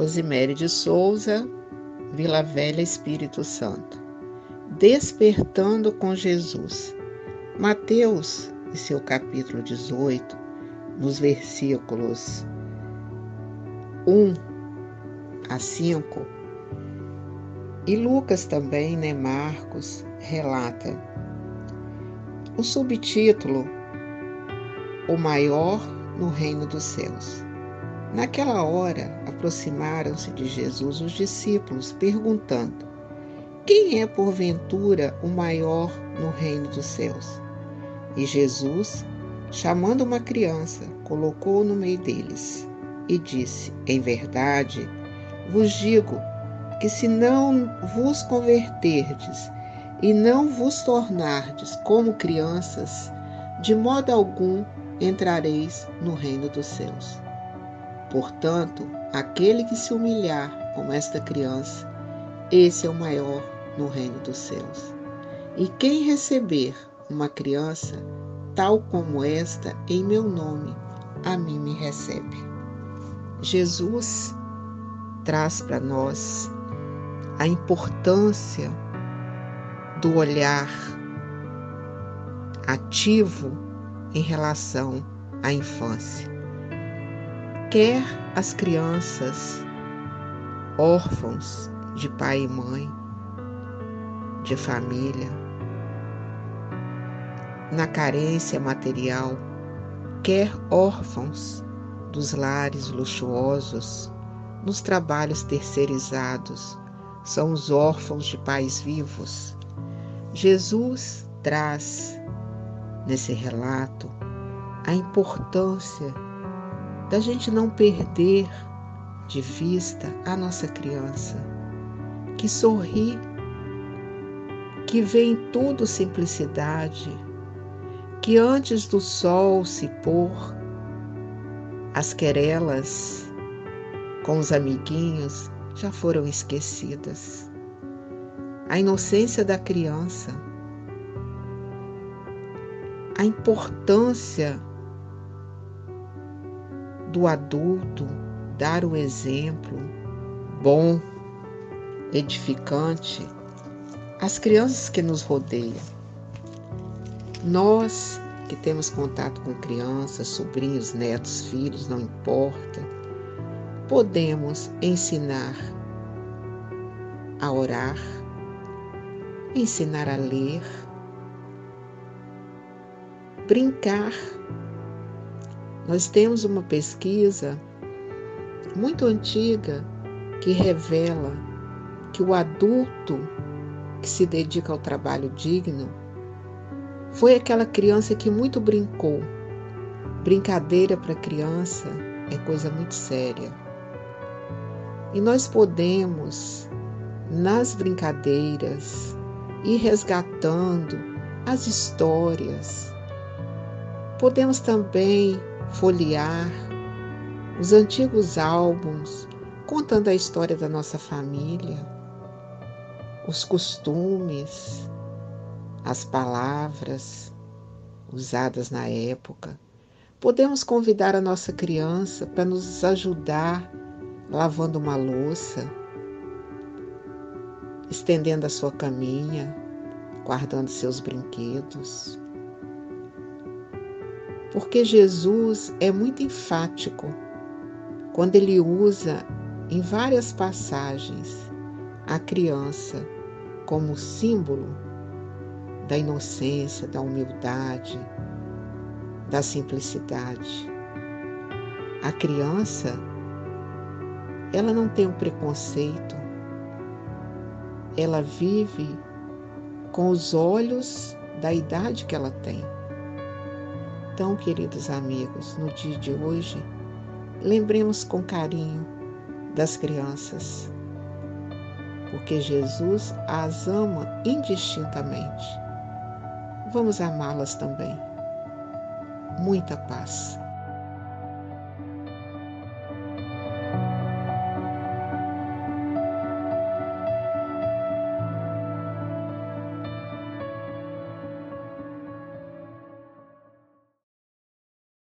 Rosimere de Souza, Vila Velha, Espírito Santo. Despertando com Jesus. Mateus, em seu capítulo 18, nos versículos 1 a 5, e Lucas também, né, Marcos, relata. O subtítulo O maior no reino dos céus. Naquela hora, aproximaram-se de Jesus os discípulos, perguntando: Quem é porventura o maior no reino dos céus? E Jesus, chamando uma criança, colocou-o no meio deles e disse: Em verdade, vos digo que se não vos converterdes e não vos tornardes como crianças, de modo algum entrareis no reino dos céus. Portanto, aquele que se humilhar como esta criança, esse é o maior no reino dos céus. E quem receber uma criança tal como esta em meu nome, a mim me recebe. Jesus traz para nós a importância do olhar ativo em relação à infância. Quer as crianças órfãos de pai e mãe, de família, na carência material, quer órfãos dos lares luxuosos, nos trabalhos terceirizados, são os órfãos de pais vivos. Jesus traz nesse relato a importância da gente não perder de vista a nossa criança, que sorri, que vê em tudo simplicidade, que antes do sol se pôr, as querelas com os amiguinhos já foram esquecidas. A inocência da criança, a importância do adulto dar o exemplo bom, edificante às crianças que nos rodeiam. Nós que temos contato com crianças, sobrinhos, netos, filhos, não importa, podemos ensinar a orar, ensinar a ler, brincar. Nós temos uma pesquisa muito antiga que revela que o adulto que se dedica ao trabalho digno foi aquela criança que muito brincou. Brincadeira para criança é coisa muito séria. E nós podemos, nas brincadeiras, ir resgatando as histórias. Podemos também folhear os antigos álbuns contando a história da nossa família, os costumes, as palavras usadas na época. Podemos convidar a nossa criança para nos ajudar lavando uma louça, estendendo a sua caminha, guardando seus brinquedos. Porque Jesus é muito enfático quando ele usa em várias passagens a criança como símbolo da inocência, da humildade, da simplicidade. A criança ela não tem um preconceito, ela vive com os olhos da idade que ela tem. Então, queridos amigos, no dia de hoje, lembremos com carinho das crianças, porque Jesus as ama indistintamente. Vamos amá-las também. Muita paz.